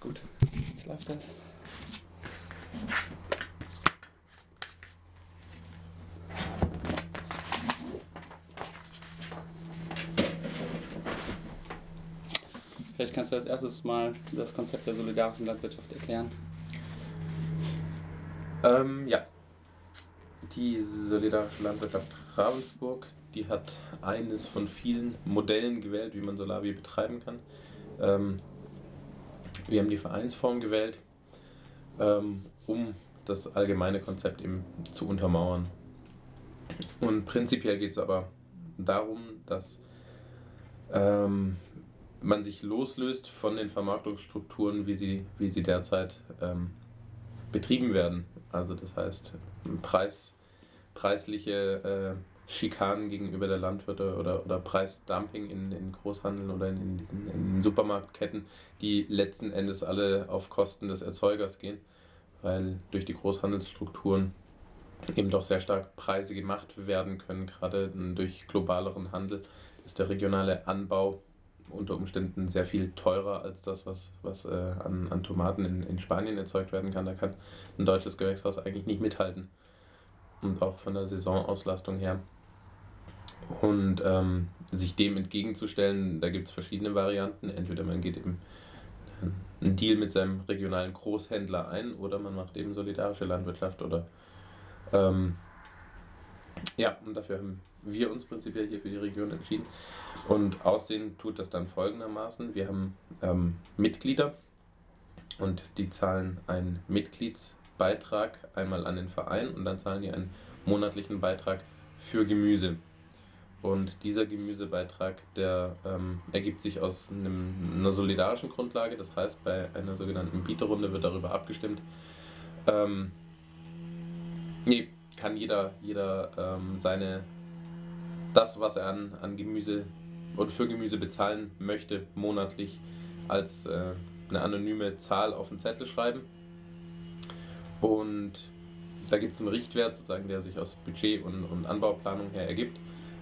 Gut, jetzt läuft das. Vielleicht kannst du als erstes mal das Konzept der solidarischen Landwirtschaft erklären. Ähm, ja. Die solidarische Landwirtschaft Ravensburg, die hat eines von vielen Modellen gewählt, wie man Solavi betreiben kann. Ähm, wir haben die Vereinsform gewählt, ähm, um das allgemeine Konzept eben zu untermauern. Und prinzipiell geht es aber darum, dass ähm, man sich loslöst von den Vermarktungsstrukturen, wie sie, wie sie derzeit ähm, betrieben werden. Also das heißt, Preis, preisliche äh, Schikanen gegenüber der Landwirte oder, oder Preisdumping in, in Großhandeln oder in, in diesen in Supermarktketten, die letzten Endes alle auf Kosten des Erzeugers gehen, weil durch die Großhandelsstrukturen eben doch sehr stark Preise gemacht werden können, gerade durch globaleren Handel ist der regionale Anbau unter Umständen sehr viel teurer als das, was, was äh, an, an Tomaten in, in Spanien erzeugt werden kann. Da kann ein deutsches Gewächshaus eigentlich nicht mithalten. Und auch von der Saisonauslastung her. Und ähm, sich dem entgegenzustellen, da gibt es verschiedene Varianten. Entweder man geht eben einen Deal mit seinem regionalen Großhändler ein oder man macht eben solidarische Landwirtschaft oder ähm, ja, und dafür haben wir uns prinzipiell hier für die Region entschieden. Und aussehen tut das dann folgendermaßen. Wir haben ähm, Mitglieder und die zahlen einen Mitgliedsbeitrag einmal an den Verein und dann zahlen die einen monatlichen Beitrag für Gemüse. Und dieser Gemüsebeitrag, der ähm, ergibt sich aus einem, einer solidarischen Grundlage. Das heißt, bei einer sogenannten Bieterrunde wird darüber abgestimmt. Ähm, nee, kann jeder, jeder ähm, seine das, was er an, an Gemüse oder für Gemüse bezahlen möchte, monatlich als äh, eine anonyme Zahl auf den Zettel schreiben. Und da gibt es einen Richtwert, sozusagen, der sich aus Budget und, und Anbauplanung her ergibt,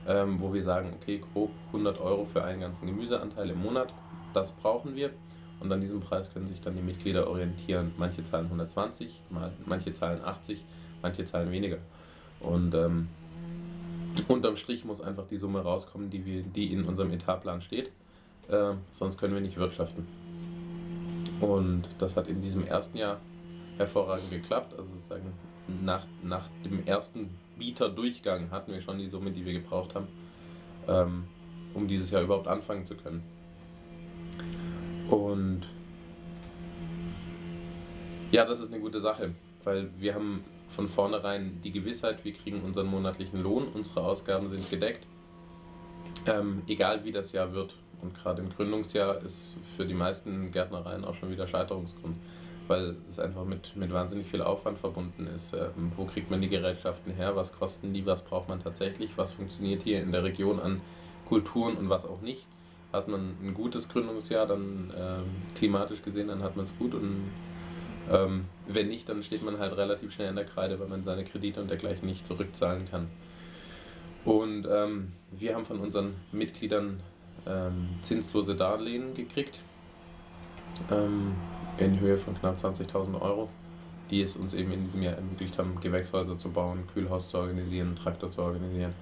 ähm, wo wir sagen, okay, grob 100 Euro für einen ganzen Gemüseanteil im Monat, das brauchen wir. Und an diesem Preis können sich dann die Mitglieder orientieren. Manche zahlen 120, manche zahlen 80, manche zahlen weniger. Und ähm, Unterm Strich muss einfach die Summe rauskommen, die, wir, die in unserem Etatplan steht. Äh, sonst können wir nicht wirtschaften. Und das hat in diesem ersten Jahr hervorragend geklappt. Also sozusagen nach, nach dem ersten Bieterdurchgang hatten wir schon die Summe, die wir gebraucht haben, ähm, um dieses Jahr überhaupt anfangen zu können. Und ja, das ist eine gute Sache, weil wir haben von vornherein die Gewissheit, wir kriegen unseren monatlichen Lohn, unsere Ausgaben sind gedeckt, ähm, egal wie das Jahr wird. Und gerade im Gründungsjahr ist für die meisten Gärtnereien auch schon wieder Scheiterungsgrund, weil es einfach mit, mit wahnsinnig viel Aufwand verbunden ist. Ähm, wo kriegt man die Gerätschaften her? Was kosten die? Was braucht man tatsächlich? Was funktioniert hier in der Region an Kulturen und was auch nicht? Hat man ein gutes Gründungsjahr, dann ähm, klimatisch gesehen, dann hat man es gut und ähm, wenn nicht, dann steht man halt relativ schnell in der Kreide, weil man seine Kredite und dergleichen nicht zurückzahlen kann. Und ähm, wir haben von unseren Mitgliedern ähm, zinslose Darlehen gekriegt ähm, in Höhe von knapp 20.000 Euro, die es uns eben in diesem Jahr ermöglicht haben, Gewächshäuser zu bauen, Kühlhaus zu organisieren, Traktor zu organisieren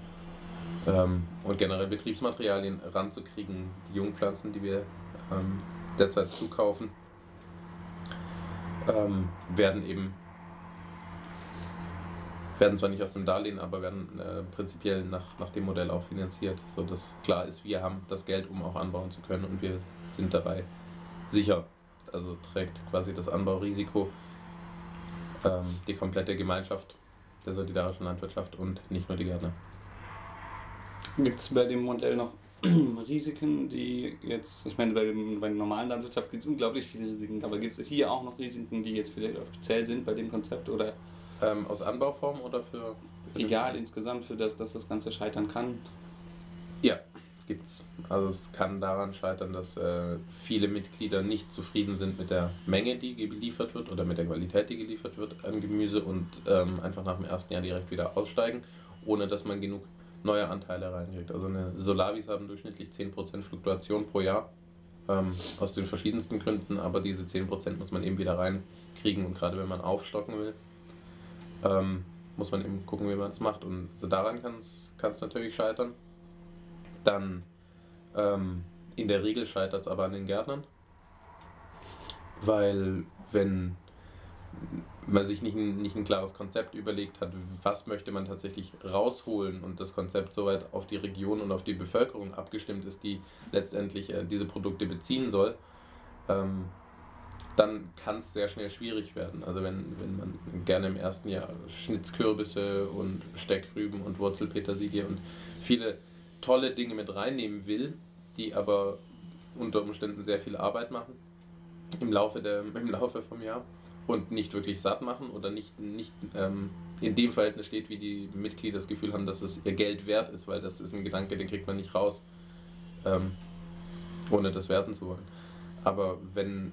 ähm, und generell Betriebsmaterialien ranzukriegen, die Jungpflanzen, die wir ähm, derzeit zukaufen ähm, werden eben werden zwar nicht aus dem Darlehen, aber werden äh, prinzipiell nach, nach dem Modell auch finanziert, sodass klar ist, wir haben das Geld, um auch anbauen zu können und wir sind dabei sicher. Also trägt quasi das Anbaurisiko ähm, die komplette Gemeinschaft der solidarischen Landwirtschaft und nicht nur die Gärtner. Gibt es bei dem Modell noch Risiken, die jetzt, ich meine, bei, dem, bei der normalen Landwirtschaft gibt es unglaublich viele Risiken, aber gibt es hier auch noch Risiken, die jetzt vielleicht speziell sind bei dem Konzept oder? Ähm, aus Anbauform oder für? für egal, insgesamt für das, dass das Ganze scheitern kann? Ja, gibt's. Also es kann daran scheitern, dass äh, viele Mitglieder nicht zufrieden sind mit der Menge, die geliefert wird oder mit der Qualität, die geliefert wird an Gemüse und ähm, einfach nach dem ersten Jahr direkt wieder aussteigen, ohne dass man genug neue Anteile reinkriegt. Also eine Solavis haben durchschnittlich 10% Fluktuation pro Jahr. ähm, aus den verschiedensten Gründen, aber diese 10% muss man eben wieder reinkriegen und gerade wenn man aufstocken will, ähm, muss man eben gucken, wie man das macht. Und also daran kann es natürlich scheitern. Dann ähm, in der Regel scheitert es aber an den Gärtnern, weil wenn man sich nicht ein, nicht ein klares Konzept überlegt hat, was möchte man tatsächlich rausholen und das Konzept soweit auf die Region und auf die Bevölkerung abgestimmt ist, die letztendlich äh, diese Produkte beziehen soll, ähm, dann kann es sehr schnell schwierig werden. Also wenn, wenn man gerne im ersten Jahr Schnitzkürbisse und Steckrüben und Wurzelpetersilie und viele tolle Dinge mit reinnehmen will, die aber unter Umständen sehr viel Arbeit machen im Laufe, der, im Laufe vom Jahr und nicht wirklich satt machen oder nicht, nicht ähm, in dem Verhältnis steht, wie die Mitglieder das Gefühl haben, dass es ihr Geld wert ist, weil das ist ein Gedanke, den kriegt man nicht raus, ähm, ohne das werten zu wollen. Aber wenn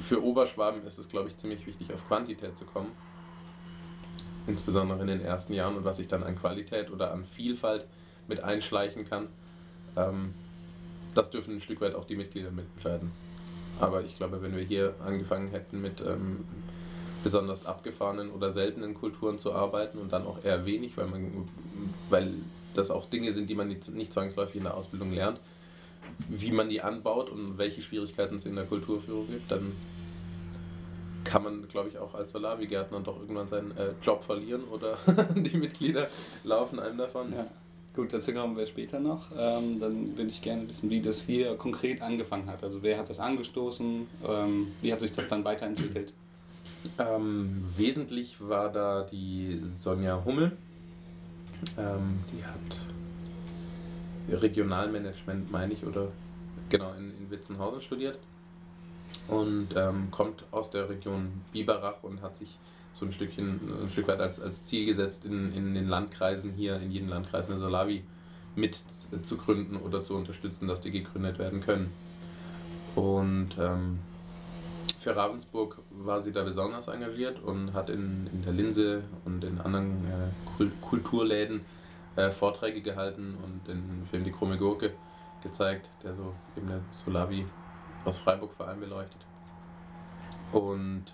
für Oberschwaben ist es, glaube ich, ziemlich wichtig, auf Quantität zu kommen. Insbesondere in den ersten Jahren und was ich dann an Qualität oder an Vielfalt mit einschleichen kann. Ähm, das dürfen ein Stück weit auch die Mitglieder mitentscheiden. Aber ich glaube, wenn wir hier angefangen hätten mit ähm, besonders abgefahrenen oder seltenen Kulturen zu arbeiten und dann auch eher wenig, weil, man, weil das auch Dinge sind, die man nicht, zwangsläufig in der Ausbildung lernt, wie man die anbaut und welche Schwierigkeiten es in der Kulturführung gibt, dann kann man, glaube ich, auch als Salavi-Gärtner doch irgendwann seinen äh, Job verlieren oder die Mitglieder laufen einem davon. Ja. Gut, dazu kommen wir später noch. Ähm, dann würde ich gerne wissen, wie das hier konkret angefangen hat. Also wer hat das angestoßen? Ähm, wie hat sich das dann weiterentwickelt? Ähm, wesentlich war da die Sonja Hummel. Ähm, die hat Regionalmanagement, meine ich, oder genau in, in Witzenhausen studiert und ähm, kommt aus der Region Biberach und hat sich so ein Stückchen, ein Stück weit als, als Ziel gesetzt, in, in den Landkreisen hier, in jedem Landkreis eine Solavi mit zu gründen oder zu unterstützen, dass die gegründet werden können. Und ähm, für Ravensburg war sie da besonders engagiert und hat in, in der Linse und in anderen äh, Kulturläden äh, Vorträge gehalten und den Film Die krumme Gurke gezeigt, der so eben der Solavi aus Freiburg vor allem beleuchtet. Und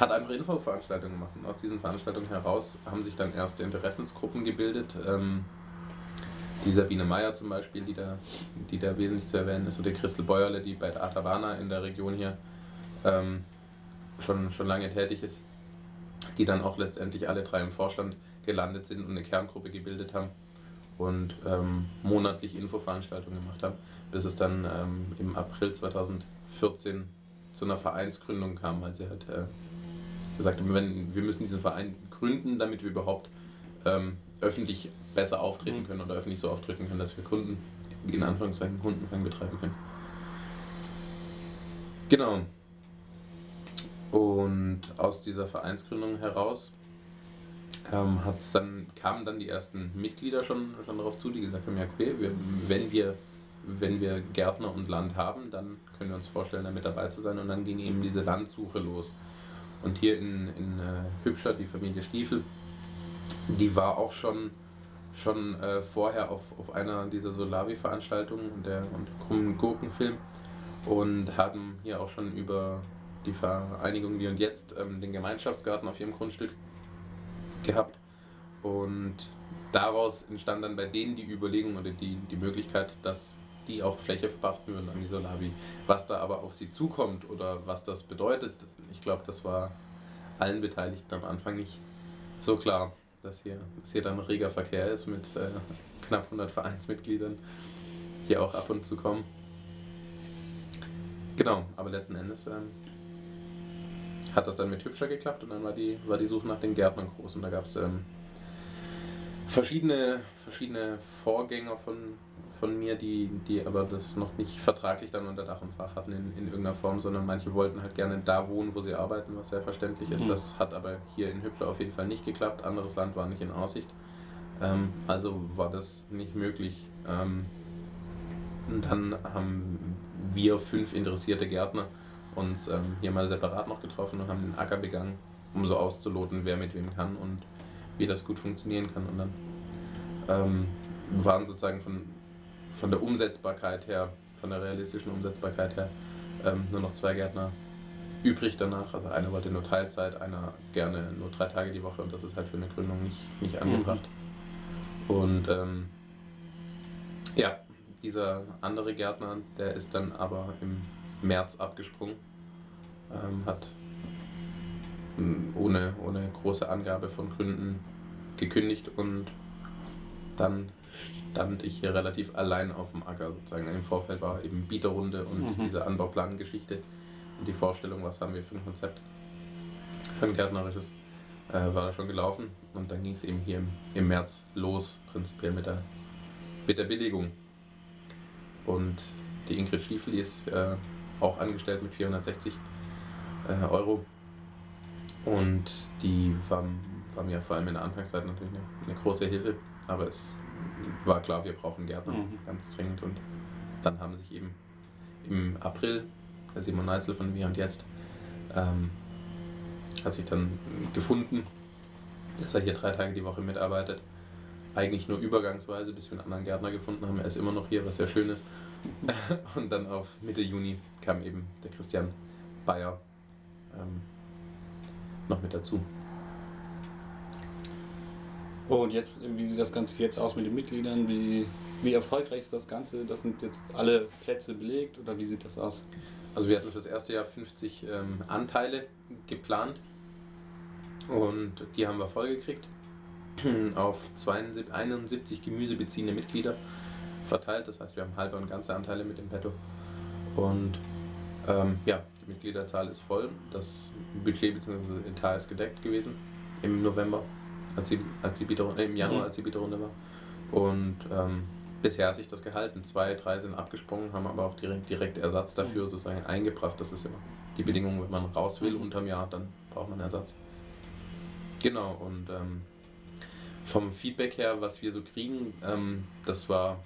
hat einfach Infoveranstaltungen gemacht. Und aus diesen Veranstaltungen heraus haben sich dann erste Interessensgruppen gebildet. Ähm, die Sabine Meyer zum Beispiel, die da, die da wesentlich zu erwähnen ist, oder Christel Bäuerle, die bei der Atabana in der Region hier ähm, schon, schon lange tätig ist, die dann auch letztendlich alle drei im Vorstand gelandet sind und eine Kerngruppe gebildet haben und ähm, monatlich Infoveranstaltungen gemacht haben, bis es dann ähm, im April 2014 zu einer Vereinsgründung kam, weil sie halt äh, gesagt haben, wenn, wir müssen diesen Verein gründen, damit wir überhaupt ähm, öffentlich besser auftreten mhm. können oder öffentlich so auftreten können, dass wir Kunden, in Anführungszeichen, Kundenfang betreiben können. Genau. Und aus dieser Vereinsgründung heraus ähm, hat's dann, kamen dann die ersten Mitglieder schon, schon darauf zu, die gesagt haben, ja okay, wir, wenn, wir, wenn wir Gärtner und Land haben, dann können wir uns vorstellen, da mit dabei zu sein. Und dann ging eben diese Landsuche los. Und hier in, in äh, Hübscher, die Familie Stiefel, die war auch schon, schon äh, vorher auf, auf einer dieser Solavi-Veranstaltungen und der und krummen Gurkenfilm und haben hier auch schon über die Vereinigung Wie und Jetzt ähm, den Gemeinschaftsgarten auf ihrem Grundstück gehabt. Und daraus entstand dann bei denen die Überlegung oder die, die Möglichkeit, dass die auch Fläche verpachten würden an die Solavi. Was da aber auf sie zukommt oder was das bedeutet, ich glaube, das war allen Beteiligten am Anfang nicht so klar, dass hier, dass hier dann reger Verkehr ist mit äh, knapp 100 Vereinsmitgliedern, die auch ab und zu kommen. Genau, aber letzten Endes ähm, hat das dann mit Hübscher geklappt und dann war die, war die Suche nach den Gärtnern groß und da gab es ähm, verschiedene, verschiedene Vorgänger von, von mir, die, die aber das noch nicht vertraglich dann unter Dach und Fach hatten in, in irgendeiner Form, sondern manche wollten halt gerne da wohnen, wo sie arbeiten, was sehr verständlich ist. Mhm. Das hat aber hier in Hübscher auf jeden Fall nicht geklappt. Anderes Land war nicht in Aussicht. Ähm, also war das nicht möglich. Ähm, dann haben wir fünf interessierte Gärtner uns ähm, hier mal separat noch getroffen und haben den Acker begangen, um so auszuloten, wer mit wem kann und wie das gut funktionieren kann. Und dann ähm, waren sozusagen von, von der Umsetzbarkeit her von der realistischen Umsetzbarkeit her ähm, nur noch zwei Gärtner übrig danach. Also einer wollte nur Teilzeit, einer gerne nur drei Tage die Woche und das ist halt für eine Gründung nicht, nicht angebracht. Mhm. Und ähm, ja, dieser andere Gärtner, der ist dann aber im März abgesprungen, ähm, hat ohne, ohne große Angabe von Gründen gekündigt und dann stand ich hier relativ allein auf dem Acker sozusagen. Im Vorfeld war eben Bieterrunde und mhm. diese Anbauplangeschichte und die Vorstellung, was haben wir für ein Konzept, für ein gärtnerisches, äh, war da schon gelaufen und dann ging es eben hier im, im März los, prinzipiell mit der, mit der Billigung. Und die Ingrid Stiefel ist äh, auch angestellt mit 460 äh, Euro und die war, war mir vor allem in der Anfangszeit natürlich eine, eine große Hilfe, aber es war klar, wir brauchen Gärtner, mhm. ganz dringend. Und dann haben sich eben im April, der Simon Neisel von mir und jetzt, ähm, hat sich dann gefunden, dass er hier drei Tage die Woche mitarbeitet. Eigentlich nur übergangsweise, bis wir einen anderen Gärtner gefunden haben. Er ist immer noch hier, was sehr schön ist. und dann auf Mitte Juni kam eben der Christian Bayer ähm, noch mit dazu. Und jetzt, wie sieht das Ganze jetzt aus mit den Mitgliedern? Wie, wie erfolgreich ist das Ganze? Das sind jetzt alle Plätze belegt oder wie sieht das aus? Also wir hatten für das erste Jahr 50 ähm, Anteile geplant und die haben wir vollgekriegt auf 72, 71 gemüsebeziehende Mitglieder verteilt. Das heißt, wir haben halbe und ganze Anteile mit dem Petto. Und ähm, ja, die Mitgliederzahl ist voll. Das Budget bzw. Etat ist gedeckt gewesen im November als die, als die Bieterrunde, äh, im Januar, mhm. als die Bieterrunde war. Und ähm, bisher hat sich das gehalten. Zwei, drei sind abgesprungen, haben aber auch direkt, direkt Ersatz dafür mhm. sozusagen eingebracht. Das ist immer die Bedingung, wenn man raus will unterm Jahr, dann braucht man Ersatz. Genau, und ähm, vom Feedback her, was wir so kriegen, ähm, das war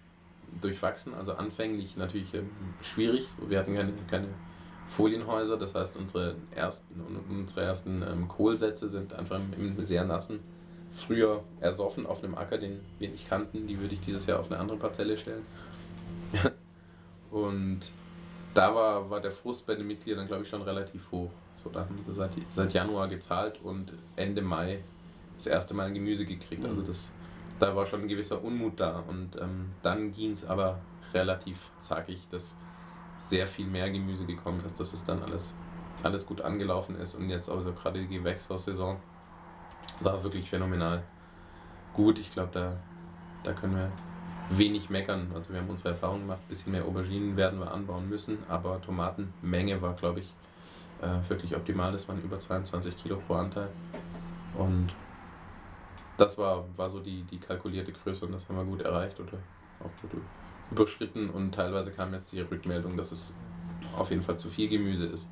durchwachsen, also anfänglich natürlich ähm, schwierig. Wir hatten keine, keine Folienhäuser, das heißt unsere ersten, unsere ersten ähm, Kohlsätze sind einfach im sehr nassen früher ersoffen auf einem Acker, den wir nicht kannten. Die würde ich dieses Jahr auf eine andere Parzelle stellen. und da war, war der Frust bei den Mitgliedern, glaube ich, schon relativ hoch. So, da haben sie seit, seit Januar gezahlt und Ende Mai das erste Mal ein Gemüse gekriegt. Also mhm. das, da war schon ein gewisser Unmut da. Und ähm, dann ging es aber relativ zackig, dass sehr viel mehr Gemüse gekommen ist, dass es dann alles, alles gut angelaufen ist. Und jetzt also gerade die Gewächshaussaison war wirklich phänomenal gut. Ich glaube, da, da können wir wenig meckern. Also wir haben unsere Erfahrungen gemacht, ein bisschen mehr Auberginen werden wir anbauen müssen, aber Tomatenmenge war, glaube ich, äh, wirklich optimal. Das waren über 22 Kilo pro Anteil. Und das war, war so die, die kalkulierte Größe und das haben wir gut erreicht oder auch gut überschritten. Und teilweise kam jetzt die Rückmeldung, dass es auf jeden Fall zu viel Gemüse ist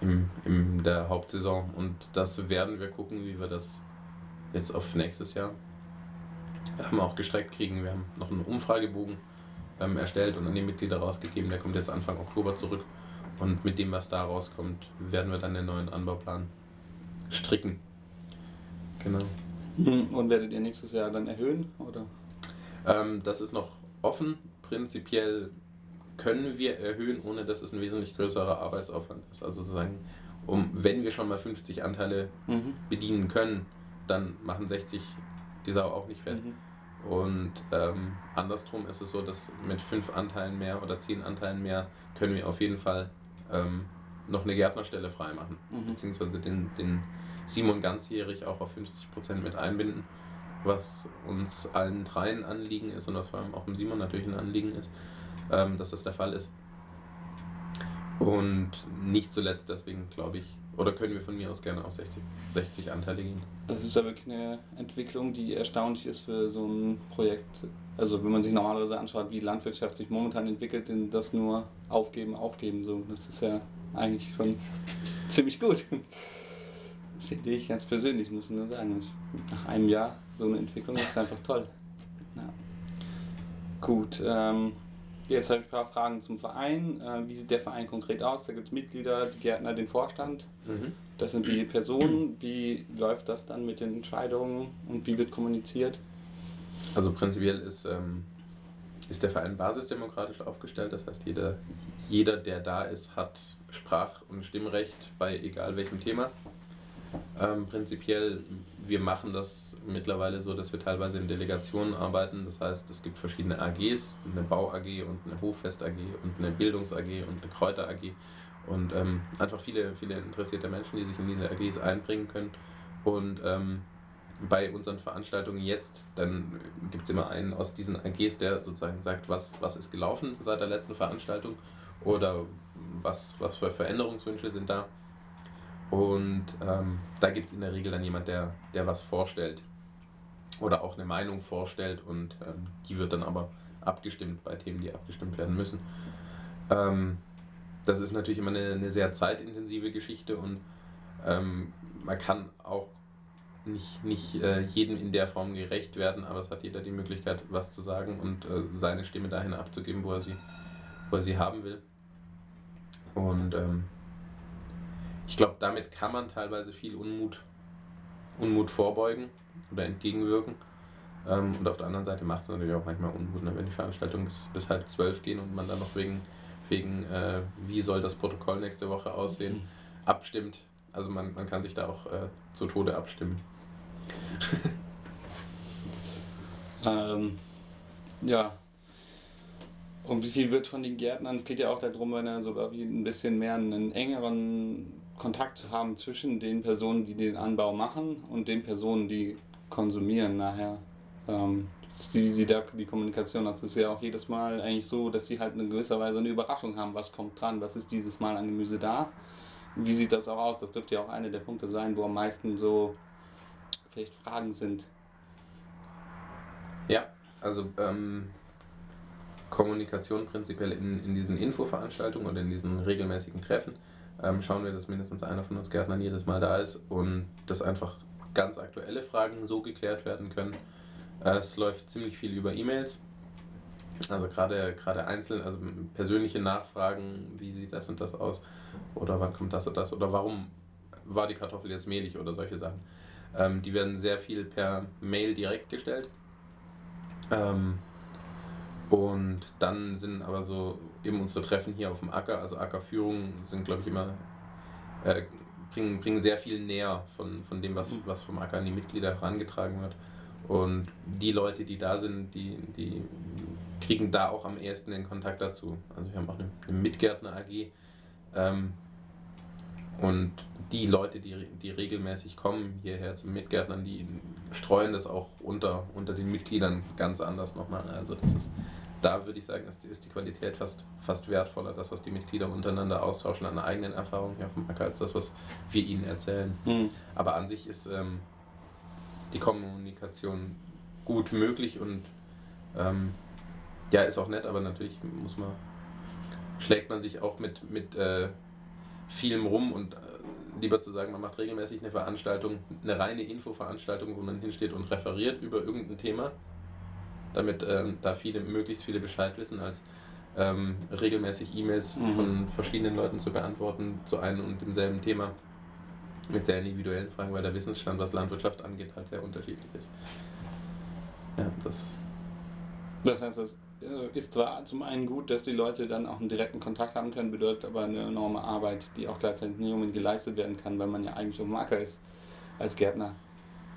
im, in der Hauptsaison. Und das werden wir gucken, wie wir das jetzt auf nächstes Jahr ähm, auch gestreckt kriegen. Wir haben noch einen Umfragebogen ähm, erstellt und an die Mitglieder rausgegeben. Der kommt jetzt Anfang Oktober zurück. Und mit dem, was da rauskommt, werden wir dann den neuen Anbauplan stricken. Genau. Hm, und werdet ihr nächstes Jahr dann erhöhen? Oder? Ähm, das ist noch offen. Prinzipiell können wir erhöhen, ohne dass es ein wesentlich größerer Arbeitsaufwand ist. Also sozusagen, um, wenn wir schon mal 50 Anteile mhm. bedienen können, dann machen 60 die Sau auch nicht fett. Mhm. Und ähm, andersrum ist es so, dass mit fünf Anteilen mehr oder zehn Anteilen mehr können wir auf jeden Fall ähm, noch eine Gärtnerstelle freimachen. Mhm. Beziehungsweise den, den Simon ganzjährig auch auf 50% mit einbinden, was uns allen dreien Anliegen ist und was vor allem auch dem Simon natürlich ein Anliegen ist ähm, dass das der Fall ist. Und nicht zuletzt deswegen glaube ich, oder können wir von mir aus gerne auf 60, 60 Anteile gehen. Das ist ja wirklich eine Entwicklung, die erstaunlich ist für so ein Projekt. Also wenn man sich normalerweise anschaut, wie Landwirtschaft sich momentan entwickelt, in das nur aufgeben, aufgeben, so, das ist ja eigentlich schon ziemlich gut. Finde ich ganz persönlich, muss ich nur sagen. Nach einem Jahr so eine Entwicklung ist einfach toll. Ja. Gut, ähm, Jetzt habe ich ein paar Fragen zum Verein. Äh, wie sieht der Verein konkret aus? Da gibt es Mitglieder, die Gärtner, den Vorstand. Mhm. Das sind die Personen. Wie läuft das dann mit den Entscheidungen und wie wird kommuniziert? Also prinzipiell ist ähm, ist der Verein basisdemokratisch aufgestellt. Das heißt, jeder, jeder, der da ist, hat Sprach- und Stimmrecht bei egal welchem Thema. Ähm, prinzipiell, wir machen das mittlerweile so, dass wir teilweise in Delegationen arbeiten. Das heißt, es gibt verschiedene AGs, eine Bau-AG und eine Hoffest-AG und eine Bildungs-AG und eine Kräuter-AG. Und ähm, einfach viele, viele interessierte Menschen, die sich in diese AGs einbringen können. Und ähm, bei unseren Veranstaltungen jetzt, dann gibt es immer einen aus diesen AGs, der sozusagen sagt, was, was ist gelaufen seit der letzten Veranstaltung oder was, was für Veränderungswünsche sind da. Und ähm, da gibt es in der Regel dann jemand, der, der was vorstellt oder auch eine Meinung vorstellt und ähm, die wird dann aber abgestimmt bei Themen, die abgestimmt werden müssen. Ähm, das ist natürlich immer eine, eine sehr zeitintensive Geschichte und ähm, man kann auch nicht, nicht äh, jedem in der Form gerecht werden, aber es hat jeder die Möglichkeit, was zu sagen und äh, seine Stimme dahin abzugeben, wo er sie, wo er sie haben will. Und ähm, ich glaube, damit kann man teilweise viel Unmut, Unmut vorbeugen oder entgegenwirken. Ähm, und auf der anderen Seite macht es natürlich auch manchmal Unmut, ne, wenn die Veranstaltungen bis, bis halb zwölf gehen und man dann noch wegen, wegen äh, wie soll das Protokoll nächste Woche aussehen, mhm. abstimmt. Also man, man kann sich da auch äh, zu Tode abstimmen. ähm, ja, und wie viel wird von den Gärtnern? Es geht ja auch darum, wenn er sogar wie ein bisschen mehr einen engeren Kontakt zu haben zwischen den Personen, die den Anbau machen und den Personen, die konsumieren nachher. Ähm, wie sie da die Kommunikation, das ist ja auch jedes Mal eigentlich so, dass sie halt in gewisser Weise eine Überraschung haben, was kommt dran, was ist dieses Mal an Gemüse da. Wie sieht das auch aus? Das dürfte ja auch einer der Punkte sein, wo am meisten so vielleicht Fragen sind. Ja, also ähm, Kommunikation prinzipiell in, in diesen Infoveranstaltungen oder in diesen regelmäßigen Treffen. Ähm, schauen wir, dass mindestens einer von uns Gärtnern jedes Mal da ist und dass einfach ganz aktuelle Fragen so geklärt werden können. Äh, es läuft ziemlich viel über E-Mails. Also gerade gerade also persönliche Nachfragen, wie sieht das und das aus oder wann kommt das und das oder warum war die Kartoffel jetzt mehlig oder solche Sachen. Ähm, die werden sehr viel per Mail direkt gestellt. Ähm, und dann sind aber so eben unsere Treffen hier auf dem Acker, also Ackerführungen sind, glaube ich, immer, äh, bringen, bringen sehr viel näher von, von dem, was, was vom Acker an die Mitglieder herangetragen wird. Und die Leute, die da sind, die, die kriegen da auch am ehesten den Kontakt dazu. Also wir haben auch eine, eine Mitgärtner AG. Ähm, und die Leute, die, die regelmäßig kommen hierher zum Mitgärtnern, die streuen das auch unter, unter den Mitgliedern ganz anders nochmal. Also das ist, da würde ich sagen, ist, ist die Qualität fast, fast wertvoller, das, was die Mitglieder untereinander austauschen an eigenen Erfahrungen hier auf dem Acker, als das, was wir ihnen erzählen. Mhm. Aber an sich ist ähm, die Kommunikation gut möglich und ähm, ja, ist auch nett, aber natürlich muss man, schlägt man sich auch mit, mit äh, vielem rum und äh, lieber zu sagen, man macht regelmäßig eine Veranstaltung, eine reine Infoveranstaltung, wo man hinsteht und referiert über irgendein Thema, damit ähm, da viele, möglichst viele Bescheid wissen, als ähm, regelmäßig E-Mails mhm. von verschiedenen Leuten zu beantworten zu einem und demselben Thema mit sehr individuellen Fragen, weil der Wissensstand, was Landwirtschaft angeht, halt sehr unterschiedlich ist. Ja, das. Das heißt, das äh, ist zwar zum einen gut, dass die Leute dann auch einen direkten Kontakt haben können, bedeutet aber eine enorme Arbeit, die auch gleichzeitig nicht unbedingt geleistet werden kann, weil man ja eigentlich dem Acker ist als Gärtner.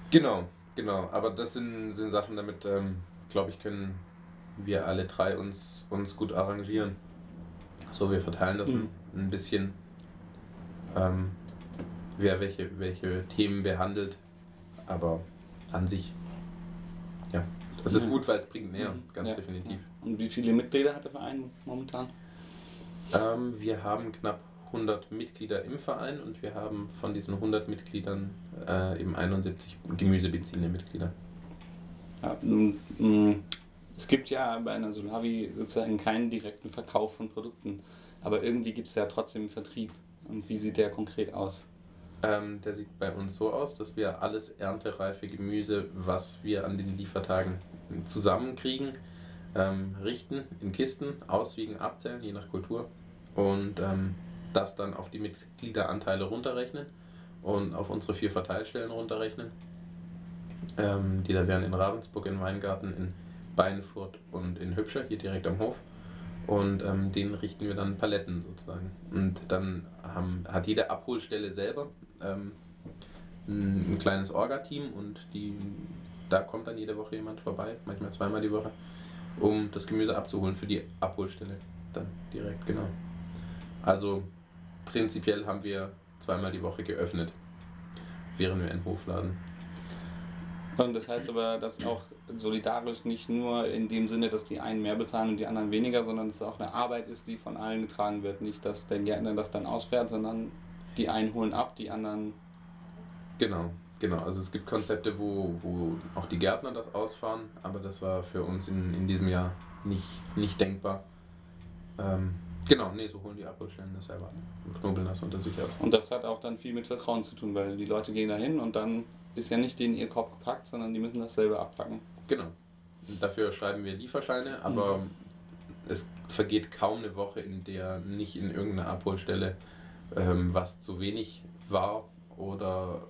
Genau, genau. Aber das sind, sind Sachen, damit, ähm, glaube ich, können wir alle drei uns, uns gut arrangieren. So, wir verteilen das mhm. ein, bisschen, ähm, wer welche, welche Themen behandelt. Aber an sich, ja, das ist gut, weil es bringt näher, mhm. ganz ja. definitiv. Und wie viele Mitglieder hat der Verein momentan? Ähm, wir haben knapp 100 Mitglieder im Verein und wir haben von diesen 100 Mitgliedern äh, eben 71 gemüsebeziehende Mitglieder. Ja, es gibt ja bei einer Solavi sozusagen keinen direkten Verkauf von Produkten, aber irgendwie gibt es ja trotzdem einen Vertrieb. Und wie sieht der konkret aus? Ähm, der sieht bei uns so aus, dass wir alles erntereife Gemüse, was wir an den Liefertagen zusammenkriegen, ähm, richten in Kisten, auswiegen, abzählen, je nach Kultur und ähm, das dann auf die Mitgliederanteile runterrechnen und auf unsere vier Verteilstellen runterrechnen. Ähm, die da wären in Ravensburg, in Weingarten, in Beinfurt und in Hübscher, hier direkt am Hof. Und ähm, den richten wir dann Paletten sozusagen. Und dann haben, hat jede Abholstelle selber ähm, ein, ein kleines Orga-Team und die, da kommt dann jede Woche jemand vorbei, manchmal zweimal die Woche, um das Gemüse abzuholen für die Abholstelle. Dann direkt, genau. Also prinzipiell haben wir zweimal die Woche geöffnet, während wir einen Hof laden. Und das heißt aber, dass auch solidarisch nicht nur in dem Sinne, dass die einen mehr bezahlen und die anderen weniger, sondern dass es auch eine Arbeit ist, die von allen getragen wird. Nicht, dass der Gärtner das dann ausfährt, sondern die einen holen ab, die anderen. Genau, genau. Also es gibt Konzepte, wo, wo auch die Gärtner das ausfahren, aber das war für uns in, in diesem Jahr nicht, nicht denkbar. Ähm, genau, nee, so holen die Abholstellen das selber und knobeln das unter sich aus. Und das hat auch dann viel mit Vertrauen zu tun, weil die Leute gehen da hin und dann ist ja nicht denen ihr Korb gepackt, sondern die müssen das selber abpacken. Genau. Dafür schreiben wir Lieferscheine, aber mhm. es vergeht kaum eine Woche, in der nicht in irgendeiner Abholstelle ähm, was zu wenig war oder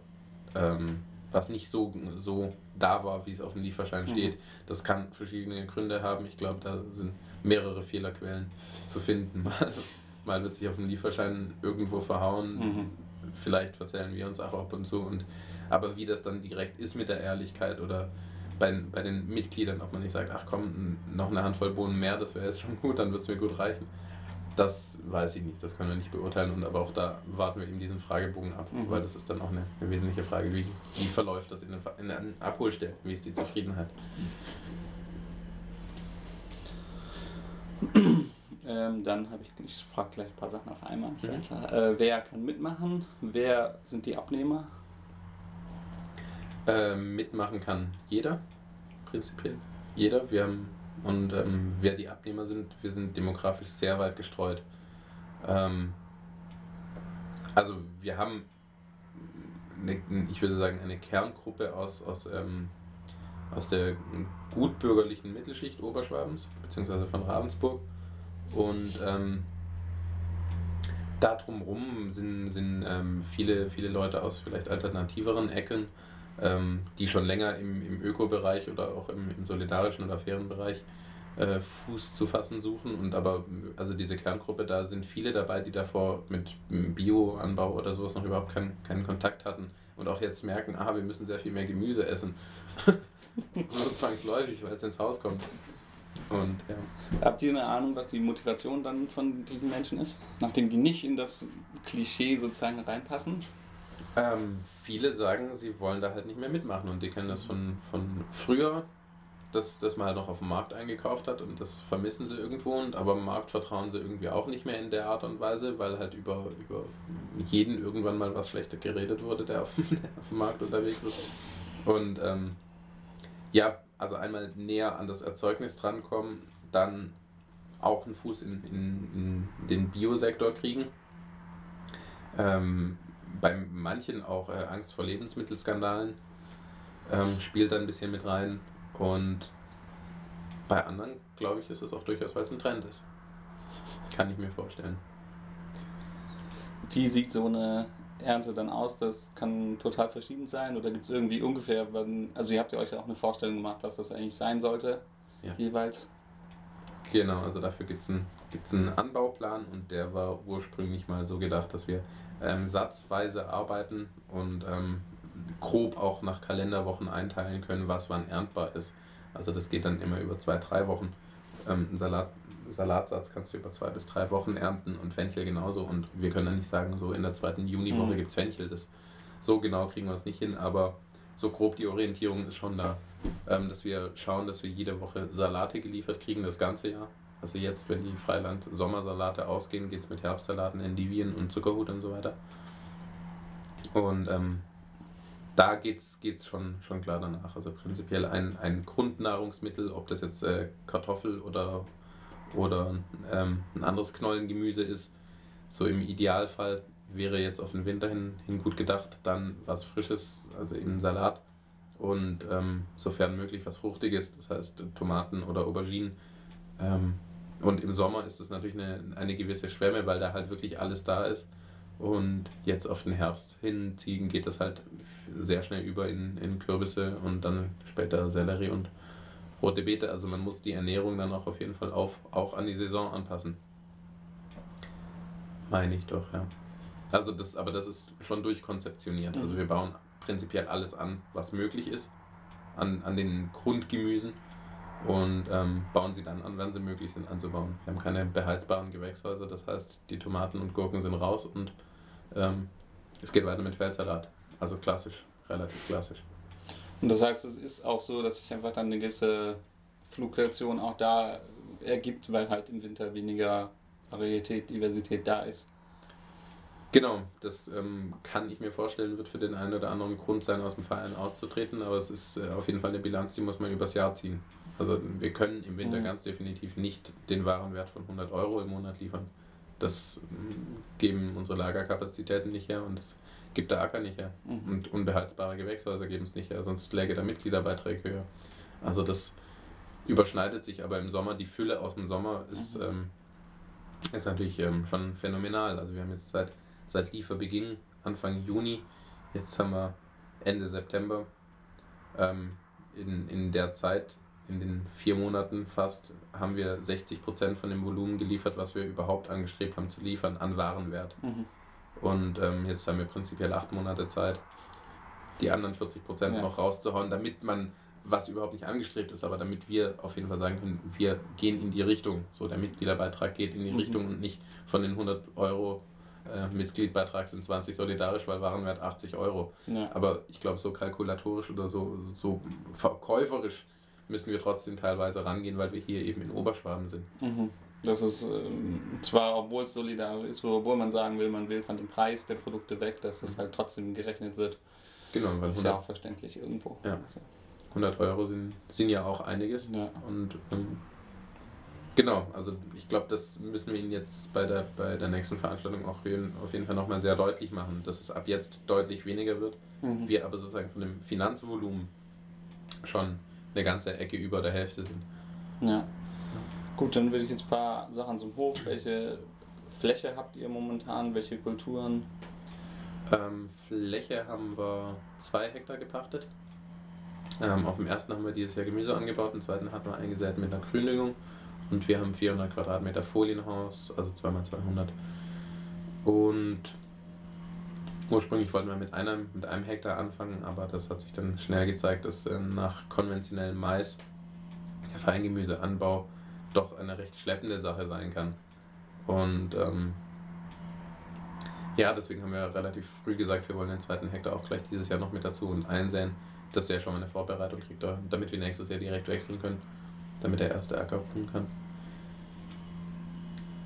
ähm, was nicht so, so da war, wie es auf dem Lieferschein mhm. steht. Das kann verschiedene Gründe haben. Ich glaube, da sind mehrere Fehlerquellen zu finden. Mal, mal wird sich auf dem Lieferschein irgendwo verhauen. Mhm. Vielleicht verzählen wir uns auch ab und zu. Und aber wie das dann direkt ist mit der Ehrlichkeit oder bei, bei den Mitgliedern, ob man nicht sagt, ach komm, noch eine Handvoll Bohnen mehr, das wäre jetzt schon gut, dann wird es mir gut reichen. Das weiß ich nicht, das können wir nicht beurteilen. Und aber auch da warten wir eben diesen Fragebogen ab, mhm. weil das ist dann auch eine, eine wesentliche Frage, wie, wie verläuft das in den, in den Abholstellen, wie ist die Zufriedenheit. Ähm, dann habe ich, ich frage gleich ein paar Sachen auf einmal. Mhm. Äh, wer kann mitmachen? Wer sind die Abnehmer? Ähm, mitmachen kann jeder, prinzipiell. Jeder. Wir haben, und ähm, wer die Abnehmer sind, wir sind demografisch sehr weit gestreut. Ähm, also wir haben, eine, ich würde sagen, eine Kerngruppe aus, aus, ähm, aus der gutbürgerlichen Mittelschicht Oberschwabens, beziehungsweise von Ravensburg. Und ähm, da drumherum sind, sind ähm, viele, viele Leute aus vielleicht alternativeren Ecken ähm, die schon länger im, im Öko-Bereich oder auch im, im solidarischen oder fairen Bereich äh, Fuß zu fassen suchen. Und aber, also diese Kerngruppe, da sind viele dabei, die davor mit Bioanbau oder sowas noch überhaupt keinen, keinen Kontakt hatten und auch jetzt merken, ah, wir müssen sehr viel mehr Gemüse essen. so zwangsläufig, weil es ins Haus kommt. Und, ja. Habt ihr eine Ahnung, was die Motivation dann von diesen Menschen ist? Nachdem die nicht in das Klischee sozusagen reinpassen? Ähm, viele sagen, sie wollen da halt nicht mehr mitmachen und die kennen das von, von früher, dass, dass man halt noch auf dem Markt eingekauft hat und das vermissen sie irgendwo und aber im Markt vertrauen sie irgendwie auch nicht mehr in der Art und Weise, weil halt über, über jeden irgendwann mal was schlechter geredet wurde, der auf, der auf dem Markt unterwegs ist. Und ähm, ja, also einmal näher an das Erzeugnis drankommen, dann auch einen Fuß in, in, in den Biosektor kriegen. Ähm, bei manchen auch äh, Angst vor Lebensmittelskandalen ähm, spielt da ein bisschen mit rein. Und bei anderen, glaube ich, ist es auch durchaus, weil es ein Trend ist. Kann ich mir vorstellen. Wie sieht so eine Ernte dann aus? Das kann total verschieden sein oder gibt es irgendwie ungefähr, also ihr habt ja euch ja auch eine Vorstellung gemacht, was das eigentlich sein sollte, ja. jeweils? Genau, also dafür gibt es einen, gibt's einen Anbauplan und der war ursprünglich mal so gedacht, dass wir ähm, satzweise arbeiten und ähm, grob auch nach Kalenderwochen einteilen können, was wann erntbar ist. Also das geht dann immer über zwei, drei Wochen. Ähm, ein Salat, Salatsatz kannst du über zwei bis drei Wochen ernten und Fenchel genauso. Und wir können dann nicht sagen, so in der zweiten Juniwoche mhm. gibt es Fenchel. Das, so genau kriegen wir es nicht hin, aber so grob die Orientierung ist schon da, ähm, dass wir schauen, dass wir jede Woche Salate geliefert kriegen, das ganze Jahr. Also jetzt, wenn die Freiland-Sommersalate ausgehen, geht es mit Herbstsalaten, Endivien und Zuckerhut und so weiter. Und ähm, da geht es schon, schon klar danach. Also prinzipiell ein, ein Grundnahrungsmittel, ob das jetzt äh, Kartoffel oder, oder ähm, ein anderes Knollengemüse ist, so im Idealfall wäre jetzt auf den Winter hin, hin gut gedacht, dann was Frisches, also eben Salat und ähm, sofern möglich was Fruchtiges, das heißt Tomaten oder Auberginen. Ähm, und im Sommer ist es natürlich eine, eine gewisse Schwemme, weil da halt wirklich alles da ist. Und jetzt auf den Herbst hinziehen geht das halt sehr schnell über in, in Kürbisse und dann später Sellerie und rote Beete, also man muss die Ernährung dann auch auf jeden Fall auf, auch an die Saison anpassen. Meine ich doch, ja. Also das, aber das ist schon durchkonzeptioniert. Also wir bauen prinzipiell alles an, was möglich ist, an, an den Grundgemüsen und ähm, bauen sie dann an, wenn sie möglich sind anzubauen. Wir haben keine beheizbaren Gewächshäuser, das heißt, die Tomaten und Gurken sind raus und ähm, es geht weiter mit Feldsalat. Also klassisch, relativ klassisch. Und das heißt, es ist auch so, dass sich einfach dann eine gewisse Fluktuation auch da ergibt, weil halt im Winter weniger Varietät, Diversität da ist. Genau, das ähm, kann ich mir vorstellen, wird für den einen oder anderen Grund sein, aus dem Verein auszutreten, aber es ist äh, auf jeden Fall eine Bilanz, die muss man übers Jahr ziehen. Also wir können im Winter Mhm. ganz definitiv nicht den Warenwert von 100 Euro im Monat liefern. Das mm, geben unsere Lagerkapazitäten nicht her und das gibt der Acker nicht her. Mhm. Und unbeheizbare Gewächshäuser geben es nicht her, sonst läge der Mitgliederbeitrag höher. Also das überschneidet sich, aber im Sommer, die Fülle aus dem Sommer ist, Mhm. ähm, ist natürlich ähm, schon phänomenal. Also wir haben jetzt seit, seit Lieferbeginn, Anfang Juni, jetzt haben wir Ende September, ähm, in, in der Zeit, in den vier Monaten fast, haben wir 60% von dem Volumen geliefert, was wir überhaupt angestrebt haben zu liefern, an Warenwert. Mhm. Und ähm, jetzt haben wir prinzipiell acht Monate Zeit, die anderen 40 Prozent Ja. noch rauszuhauen, damit man, was überhaupt nicht angestrebt ist, aber damit wir auf jeden Fall sagen können, wir gehen in die Richtung. So, der Mitgliederbeitrag geht in die Mhm. Richtung und nicht von den 100 Euro äh, Mitgliedbeitrag sind 20 solidarisch, weil Warenwert 80 Euro. Ja. Aber ich glaube, so kalkulatorisch oder so, so verkäuferisch müssen wir trotzdem teilweise rangehen, weil wir hier eben in Oberschwaben sind. Mhm. Das ist ähm, zwar, obwohl es solidarisch ist, obwohl man sagen will, man will von dem Preis der Produkte weg, dass es halt trotzdem gerechnet wird. Genau, weil ist ja 100, auch verständlich irgendwo. Ja. 100 Euro sind, sind ja auch einiges. Ja. Und ähm, genau, also ich glaube, das müssen wir Ihnen jetzt bei der, bei der nächsten Veranstaltung auch auf jeden Fall nochmal sehr deutlich machen, dass es ab jetzt deutlich weniger wird. Mhm. Wir aber sozusagen von dem Finanzvolumen schon eine ganze Ecke über der Hälfte sind. Ja. Gut, dann will ich jetzt ein paar Sachen zum Hof. Welche Fläche habt ihr momentan? Welche Kulturen? Ähm, Fläche haben wir zwei Hektar gepachtet. Ähm, auf dem ersten haben wir dieses Jahr Gemüse angebaut, im zweiten hatten wir eingesät mit einer Gründüngung und wir haben 400 Quadratmeter Folienhaus, also 2x200. Und ursprünglich wollten wir mit einem, mit einem Hektar anfangen, aber das hat sich dann schnell gezeigt, dass äh, nach konventionellem Mais der Feingemüseanbau doch eine recht schleppende Sache sein kann. Und ähm, ja, deswegen haben wir relativ früh gesagt, wir wollen den zweiten Hektar auch gleich dieses Jahr noch mit dazu und einsehen, dass der schon mal eine Vorbereitung kriegt, da- damit wir nächstes Jahr direkt wechseln können, damit der erste Acker ruhen kann.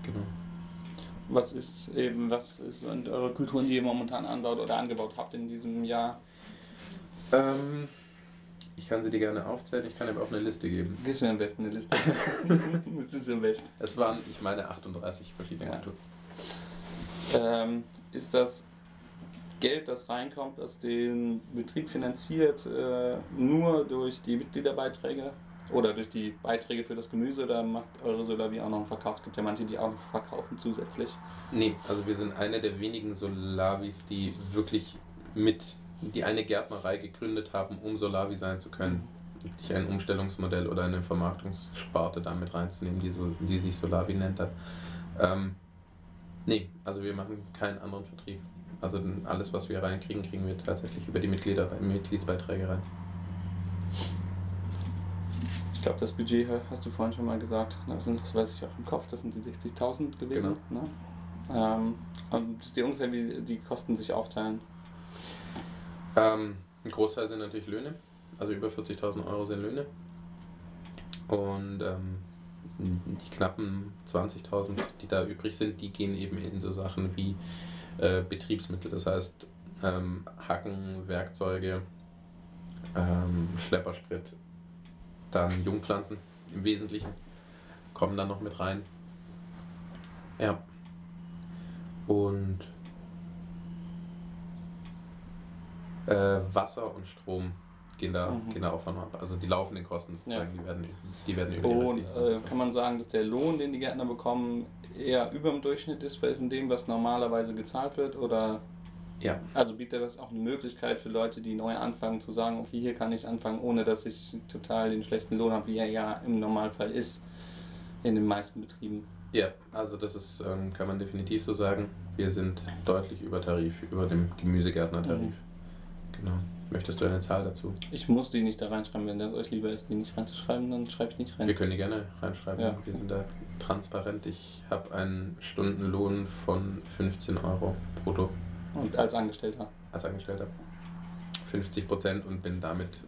Genau. Was ist eben, was sind eure Kulturen, die ihr momentan anbaut oder angebaut habt in diesem Jahr? Ähm, ich kann sie dir gerne aufzählen, ich kann aber auch eine Liste geben. Gibst mir am besten eine Liste. das ist am besten. Es waren, ich meine, 38 verschiedene Ja. Kulturen. Ähm, ist das Geld, das reinkommt, das den Betrieb finanziert, äh, nur durch die Mitgliederbeiträge oder durch die Beiträge für das Gemüse oder macht eure Solavi auch noch einen Verkauf? Es gibt ja manche, die auch noch verkaufen zusätzlich. Nee, also wir sind eine der wenigen Solavis, die wirklich mit, die eine Gärtnerei gegründet haben, um Solavi sein zu können. Nicht ein Umstellungsmodell oder eine Vermarktungssparte damit reinzunehmen, die, so, die sich Solavi nennt hat. Ähm, nee, also wir machen keinen anderen Vertrieb. Also alles, was wir reinkriegen, kriegen wir tatsächlich über die Mitglieder, Mitgliedsbeiträge rein. Ich glaube, das Budget hast du vorhin schon mal gesagt. Das, sind, das weiß ich auch im Kopf, das sind die 60.000 gewesen. Ne? Ähm, und wisst ihr ungefähr, wie die Kosten sich aufteilen? Ähm, ein Großteil sind natürlich Löhne, also über 40.000 Euro sind Löhne. Und ähm, die knappen 20.000, die da übrig sind, die gehen eben in so Sachen wie äh, Betriebsmittel, das heißt ähm, Hacken, Werkzeuge, ähm, Schleppersprit, dann Jungpflanzen im Wesentlichen kommen dann noch mit rein. Ja. Und äh, Wasser und Strom gehen da, Mhm. gehen da auch von ab. Also die laufenden Kosten sozusagen, Ja. die, werden, die werden über die Und äh, 20.000. kann man sagen, dass der Lohn, den die Gärtner bekommen, eher über dem Durchschnitt ist von dem, was normalerweise gezahlt wird? Oder Ja. Also bietet das auch eine Möglichkeit für Leute, die neu anfangen, zu sagen, okay, hier kann ich anfangen, ohne dass ich total den schlechten Lohn habe, wie er ja im Normalfall ist in den meisten Betrieben. Ja, also das ist, ähm, kann man definitiv so sagen. Wir sind deutlich über Tarif, über dem Gemüsegärtnertarif. Mhm. Genau. Möchtest du eine Zahl dazu? Ich muss die nicht da reinschreiben, wenn das euch lieber ist, die nicht reinzuschreiben, dann schreibe ich nicht rein. Wir können die gerne reinschreiben. Ja. Wir sind da transparent. Ich habe einen Stundenlohn von 15 Euro brutto Und als Angestellter. als Angestellter. 50 Prozent und bin damit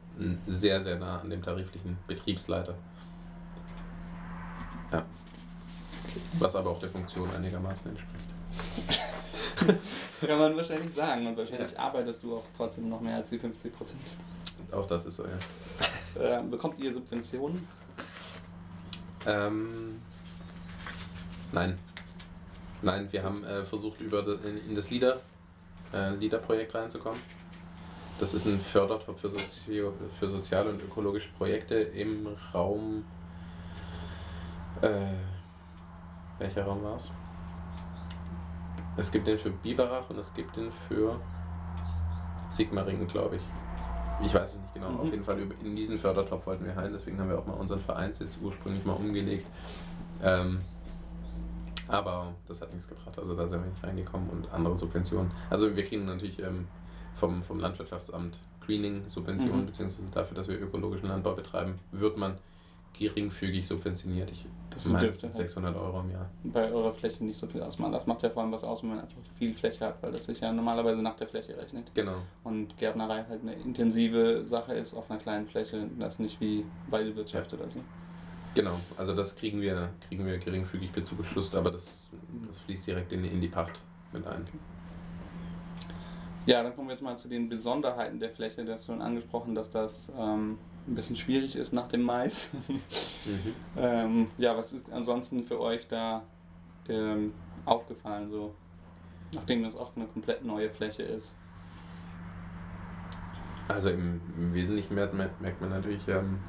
sehr, sehr nah an dem tariflichen Betriebsleiter. Ja. Was aber auch der Funktion einigermaßen entspricht. Kann man wahrscheinlich sagen. Und wahrscheinlich arbeitest du auch trotzdem noch mehr als die 50 Prozent. Auch das ist so, ja. Äh, bekommt ihr Subventionen? Ähm, nein. Nein, wir haben äh, versucht, über das, in, in das LIDA, äh, LIDA-Projekt reinzukommen. Das ist ein Fördertopf für, Sozio für soziale und ökologische Projekte im Raum. Äh, welcher Raum war es? Es gibt den für Biberach und es gibt den für Sigmaringen, glaube ich. Ich weiß es nicht genau. Mhm. Auf jeden Fall in diesen Fördertopf wollten wir rein, deswegen haben wir auch mal unseren Vereinssitz ursprünglich mal umgelegt. Ähm, aber das hat nichts gebracht, also da sind wir nicht reingekommen und andere Subventionen. Also wir kriegen natürlich ähm, vom, vom Landwirtschaftsamt Greening-Subventionen, Mhm. beziehungsweise dafür, dass wir ökologischen Landbau betreiben, wird man geringfügig subventioniert. Ich Das meine, sind halt 600 Euro im Jahr. bei eurer Fläche nicht so viel ausmachen. Das macht ja vor allem was aus, wenn man einfach viel Fläche hat, weil das sich ja normalerweise nach der Fläche rechnet. Genau. Und Gärtnerei halt eine intensive Sache ist auf einer kleinen Fläche, das ist nicht wie Weidewirtschaft oder so. Genau, also das kriegen wir, kriegen wir geringfügig bezugeschusst, aber das, das fließt direkt in, in die Pacht mit ein. Ja, dann kommen wir jetzt mal zu den Besonderheiten der Fläche. Du hast schon angesprochen, dass das ähm, ein bisschen schwierig ist nach dem Mais. Mhm. ähm, ja, was ist ansonsten für euch da ähm, aufgefallen, so nachdem das auch eine komplett neue Fläche ist? Also im, im Wesentlichen merkt, man- merkt man natürlich ähm,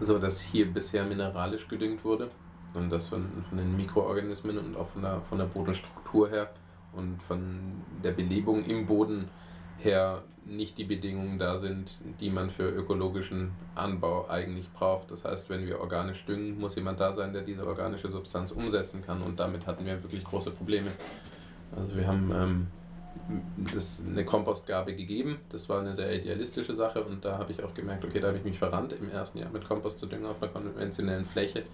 so, dass hier bisher mineralisch gedüngt wurde und das von, von den Mikroorganismen und auch von der, von der Bodenstruktur her und von der Belebung im Boden her nicht die Bedingungen da sind, die man für ökologischen Anbau eigentlich braucht. Das heißt, wenn wir organisch düngen, muss jemand da sein, der diese organische Substanz umsetzen kann und damit hatten wir wirklich große Probleme. Also wir haben ähm, das eine Kompostgabe gegeben. Das war eine sehr idealistische Sache und da habe ich auch gemerkt, okay, da habe ich mich verrannt im ersten Jahr mit Kompost zu düngen auf einer konventionellen Fläche.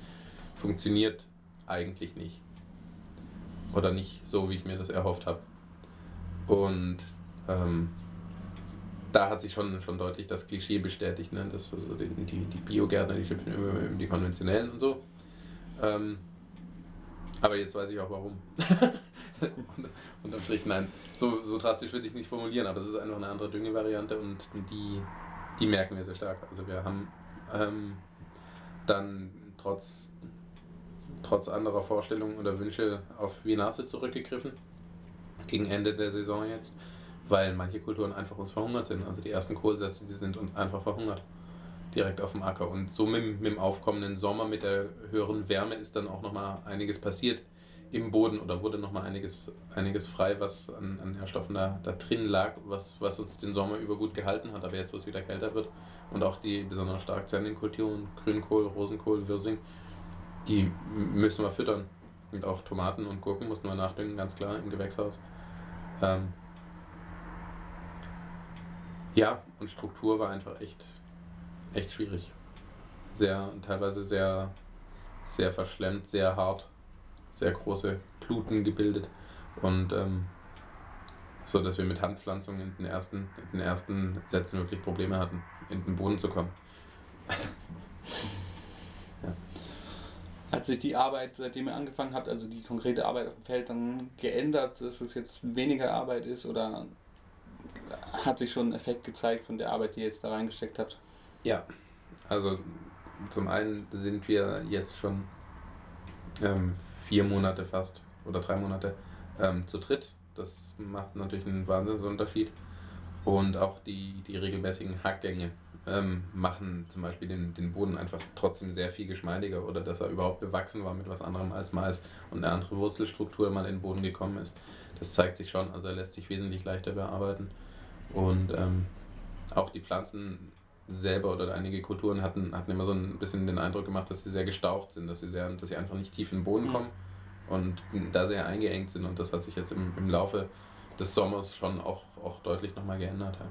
Funktioniert eigentlich nicht. Oder nicht so, wie ich mir das erhofft habe. Und ähm, da hat sich schon, schon deutlich das Klischee bestätigt, ne? dass also die, die, die Biogärtner, die schimpfen über die konventionellen und so. Ähm, aber jetzt weiß ich auch warum. Unterm Strich, nein, so, so drastisch würde ich es nicht formulieren, aber es ist einfach eine andere Düngevariante und die, die merken wir sehr stark. Also wir haben ähm, dann trotz, trotz anderer Vorstellungen oder Wünsche auf Vinase zurückgegriffen, gegen Ende der Saison jetzt, weil manche Kulturen einfach uns verhungert sind. Also die ersten Kohlsätze, die sind uns einfach verhungert. Direkt auf dem Acker. Und so mit, mit dem aufkommenden Sommer, mit der höheren Wärme ist dann auch nochmal einiges passiert im Boden oder wurde nochmal einiges, einiges frei, was an, an Nährstoffen da, da drin lag, was, was uns den Sommer über gut gehalten hat. Aber jetzt, wo es wieder kälter wird und auch die besonders stark zähligen Kulturen, Grünkohl, Rosenkohl, Wirsing, die müssen wir füttern. Und auch Tomaten und Gurken mussten wir nachdüngen, ganz klar, im Gewächshaus. Ähm ja, und Struktur war einfach echt, echt schwierig. Sehr, teilweise sehr, sehr verschlemmt, sehr hart, sehr große Kluten gebildet und ähm, so, dass wir mit Handpflanzungen in den ersten, in den ersten Sätzen wirklich Probleme hatten, in den Boden zu kommen. Hat sich die Arbeit, seitdem ihr angefangen habt, also die konkrete Arbeit auf dem Feld, dann geändert, dass es jetzt weniger Arbeit ist oder hat sich schon ein Effekt gezeigt von der Arbeit, die ihr jetzt da reingesteckt habt? Ja, also zum einen sind wir jetzt schon ähm, vier Monate fast oder drei Monate ähm, zu dritt. Das macht natürlich einen Wahnsinnsunterschied. Und auch die, die regelmäßigen Hackgänge ähm, machen zum Beispiel den, den Boden einfach trotzdem sehr viel geschmeidiger oder dass er überhaupt bewachsen war mit was anderem als Mais und eine andere Wurzelstruktur mal in den Boden gekommen ist. Das zeigt sich schon, also er lässt sich wesentlich leichter bearbeiten. Und ähm, auch die Pflanzen selber oder einige Kulturen hatten, hatten immer so ein bisschen den Eindruck gemacht, dass sie sehr gestaucht sind, dass sie, sehr, dass sie einfach nicht tief in den Boden mhm. kommen und da sehr eingeengt sind. Und das hat sich jetzt im, im Laufe des Sommers schon auch, auch deutlich nochmal geändert. Ja.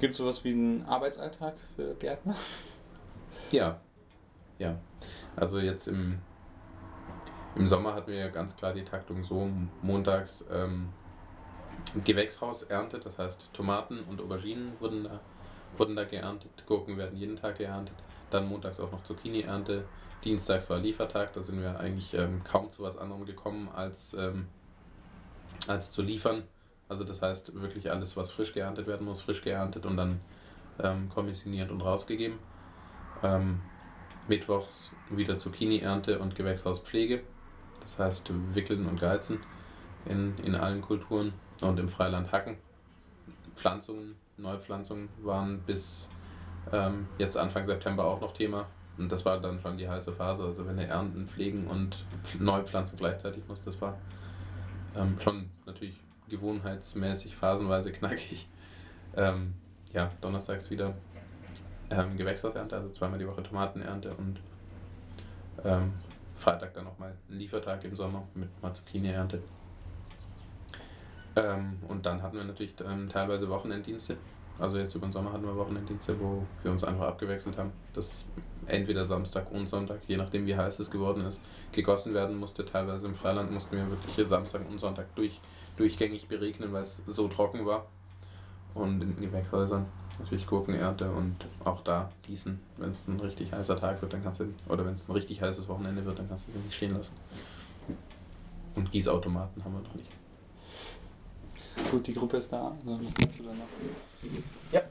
Gibt es sowas wie einen Arbeitsalltag für Gärtner? Ja, ja. Also jetzt im, im Sommer hatten wir ja ganz klar die Taktung so, montags ähm, Gewächshaus erntet, das heißt Tomaten und Auberginen wurden da, wurden da geerntet, Gurken werden jeden Tag geerntet, dann montags auch noch Zucchini-Ernte, dienstags war Liefertag, da sind wir eigentlich ähm, kaum zu was anderem gekommen als, ähm, als zu liefern. Also das heißt wirklich alles, was frisch geerntet werden muss, frisch geerntet und dann ähm, kommissioniert und rausgegeben. Ähm, mittwochs wieder Zucchini-Ernte und Gewächshauspflege. Das heißt Wickeln und Geizen in, in allen Kulturen und im Freiland Hacken. Pflanzungen, Neupflanzungen waren bis ähm, jetzt Anfang September auch noch Thema. Und das war dann schon die heiße Phase. Also wenn er ernten, pflegen und Neupflanzen gleichzeitig muss, das war ähm, schon natürlich gewohnheitsmäßig phasenweise knackig. Ähm, ja, donnerstags wieder ähm, Gewächshausernte, also zweimal die Woche Tomatenernte und ähm, Freitag dann nochmal ein Liefertag im Sommer mit Zucchini-Ernte. Ähm, und dann hatten wir natürlich ähm, teilweise Wochenenddienste. Also jetzt über den Sommer hatten wir Wochenenddienste, wo wir uns einfach abgewechselt haben. Das entweder Samstag und Sonntag, je nachdem wie heiß es geworden ist, gegossen werden musste. Teilweise im Freiland mussten wir wirklich Samstag und Sonntag durch durchgängig beregnen, weil es so trocken war. Und in den Gewächshäusern natürlich Gurkenernte und auch da gießen. Wenn es ein richtig heißer Tag wird, dann kannst du, oder wenn es ein richtig heißes Wochenende wird, dann kannst du es nicht stehen lassen. Und Gießautomaten haben wir noch nicht. Gut, die Gruppe ist da. Also kannst du dann noch. Ja.